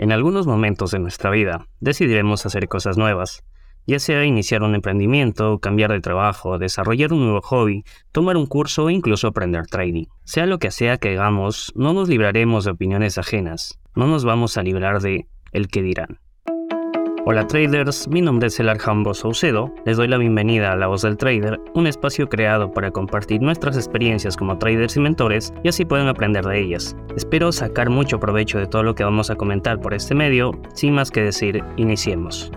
En algunos momentos de nuestra vida decidiremos hacer cosas nuevas, ya sea iniciar un emprendimiento, cambiar de trabajo, desarrollar un nuevo hobby, tomar un curso o incluso aprender trading. Sea lo que sea que hagamos, no nos libraremos de opiniones ajenas, no nos vamos a librar de el que dirán. Hola traders, mi nombre es El Arjambo Saucedo, les doy la bienvenida a La Voz del Trader, un espacio creado para compartir nuestras experiencias como traders y mentores y así pueden aprender de ellas. Espero sacar mucho provecho de todo lo que vamos a comentar por este medio, sin más que decir, iniciemos.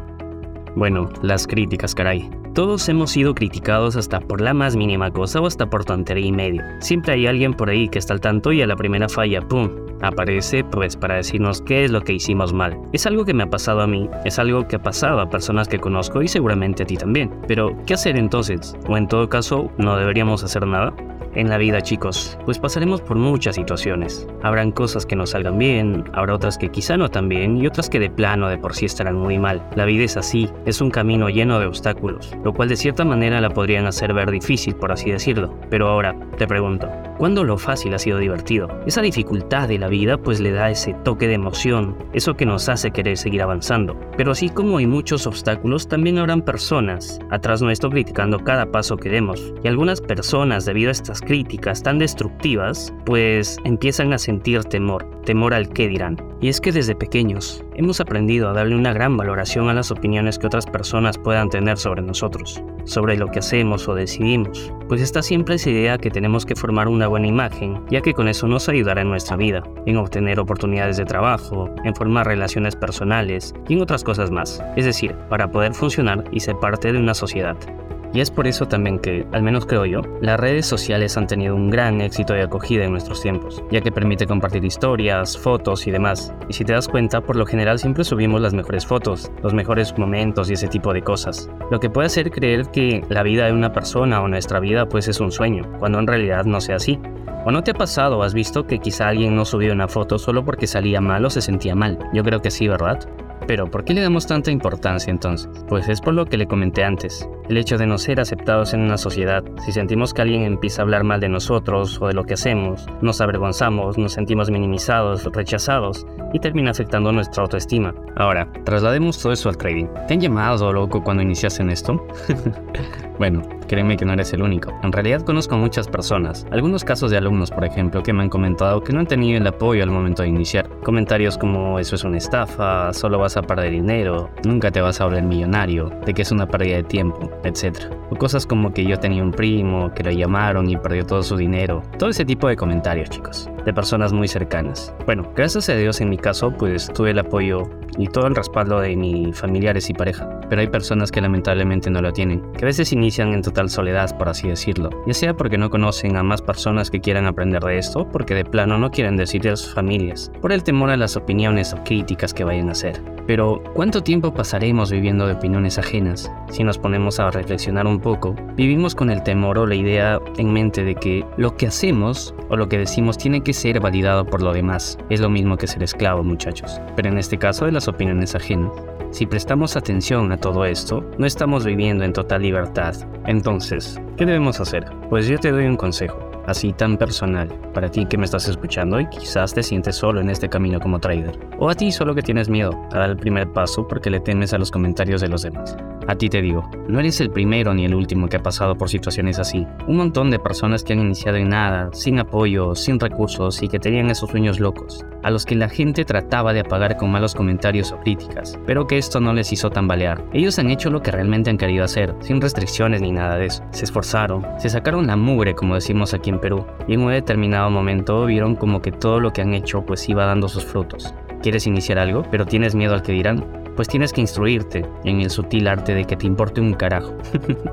Bueno, las críticas, caray. Todos hemos sido criticados hasta por la más mínima cosa o hasta por tontería y medio. Siempre hay alguien por ahí que está al tanto y a la primera falla, ¡pum! Aparece pues para decirnos qué es lo que hicimos mal. Es algo que me ha pasado a mí, es algo que ha pasado a personas que conozco y seguramente a ti también. Pero, ¿qué hacer entonces? ¿O en todo caso, no deberíamos hacer nada? En la vida, chicos, pues pasaremos por muchas situaciones. Habrán cosas que nos salgan bien, habrá otras que quizá no tan bien y otras que de plano de por sí estarán muy mal. La vida es así, es un camino lleno de obstáculos, lo cual de cierta manera la podrían hacer ver difícil, por así decirlo. Pero ahora, te pregunto, ¿cuándo lo fácil ha sido divertido? Esa dificultad de la vida pues le da ese toque de emoción, eso que nos hace querer seguir avanzando. Pero así como hay muchos obstáculos, también habrán personas atrás nuestro criticando cada paso que demos. Y algunas personas, debido a estas críticas tan destructivas, pues empiezan a sentir temor, temor al qué dirán. Y es que desde pequeños hemos aprendido a darle una gran valoración a las opiniones que otras personas puedan tener sobre nosotros, sobre lo que hacemos o decidimos, pues está siempre esa idea que tenemos que formar una buena imagen, ya que con eso nos ayudará en nuestra vida, en obtener oportunidades de trabajo, en formar relaciones personales y en otras cosas más, es decir, para poder funcionar y ser parte de una sociedad. Y es por eso también que, al menos creo yo, las redes sociales han tenido un gran éxito de acogida en nuestros tiempos, ya que permite compartir historias, fotos y demás. Y si te das cuenta, por lo general siempre subimos las mejores fotos, los mejores momentos y ese tipo de cosas. Lo que puede hacer creer que la vida de una persona o nuestra vida pues es un sueño, cuando en realidad no sea así. ¿O no te ha pasado has visto que quizá alguien no subió una foto solo porque salía mal o se sentía mal? Yo creo que sí, ¿verdad? Pero ¿por qué le damos tanta importancia entonces? Pues es por lo que le comenté antes. El hecho de no ser aceptados en una sociedad, si sentimos que alguien empieza a hablar mal de nosotros o de lo que hacemos, nos avergonzamos, nos sentimos minimizados, rechazados y termina afectando nuestra autoestima. Ahora, traslademos todo eso al trading. ¿Te han llamado loco cuando iniciaste en esto? bueno, créeme que no eres el único. En realidad conozco muchas personas, algunos casos de alumnos, por ejemplo, que me han comentado que no han tenido el apoyo al momento de iniciar. Comentarios como eso es una estafa, solo vas a perder dinero, nunca te vas a volver millonario, de que es una pérdida de tiempo etc. O cosas como que yo tenía un primo, que lo llamaron y perdió todo su dinero. Todo ese tipo de comentarios, chicos, de personas muy cercanas. Bueno, gracias a Dios en mi caso, pues tuve el apoyo y todo el respaldo de mis familiares y pareja. Pero hay personas que lamentablemente no lo tienen, que a veces inician en total soledad, por así decirlo, ya sea porque no conocen a más personas que quieran aprender de esto, porque de plano no quieren decirle a sus familias, por el temor a las opiniones o críticas que vayan a hacer. Pero, ¿cuánto tiempo pasaremos viviendo de opiniones ajenas? Si nos ponemos a reflexionar un poco, vivimos con el temor o la idea en mente de que lo que hacemos o lo que decimos tiene que ser validado por lo demás. Es lo mismo que ser esclavo, muchachos. Pero en este caso de las opiniones ajenas. Si prestamos atención a todo esto, no estamos viviendo en total libertad. Entonces, ¿qué debemos hacer? Pues yo te doy un consejo así tan personal, para ti que me estás escuchando y quizás te sientes solo en este camino como trader. O a ti solo que tienes miedo a dar el primer paso porque le temes a los comentarios de los demás. A ti te digo, no eres el primero ni el último que ha pasado por situaciones así. Un montón de personas que han iniciado en nada, sin apoyo, sin recursos y que tenían esos sueños locos, a los que la gente trataba de apagar con malos comentarios o críticas, pero que esto no les hizo tambalear. Ellos han hecho lo que realmente han querido hacer, sin restricciones ni nada de eso. Se esforzaron, se sacaron la mugre como decimos aquí en Perú, y en un determinado momento vieron como que todo lo que han hecho pues iba dando sus frutos. ¿Quieres iniciar algo, pero tienes miedo al que dirán? Pues tienes que instruirte en el sutil arte de que te importe un carajo.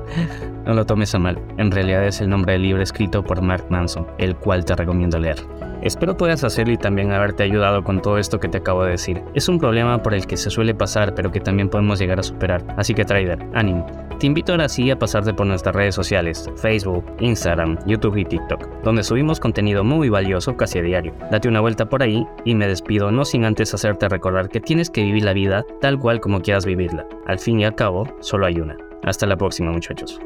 no lo tomes a mal, en realidad es el nombre del libro escrito por Mark Manson, el cual te recomiendo leer. Espero puedas hacerlo y también haberte ayudado con todo esto que te acabo de decir. Es un problema por el que se suele pasar, pero que también podemos llegar a superar. Así que trader, ánimo. Te invito ahora sí a pasarte por nuestras redes sociales, Facebook, Instagram, YouTube y TikTok, donde subimos contenido muy valioso casi a diario. Date una vuelta por ahí y me despido no sin antes hacerte recordar que tienes que vivir la vida tal cual como quieras vivirla. Al fin y al cabo, solo hay una. Hasta la próxima muchachos.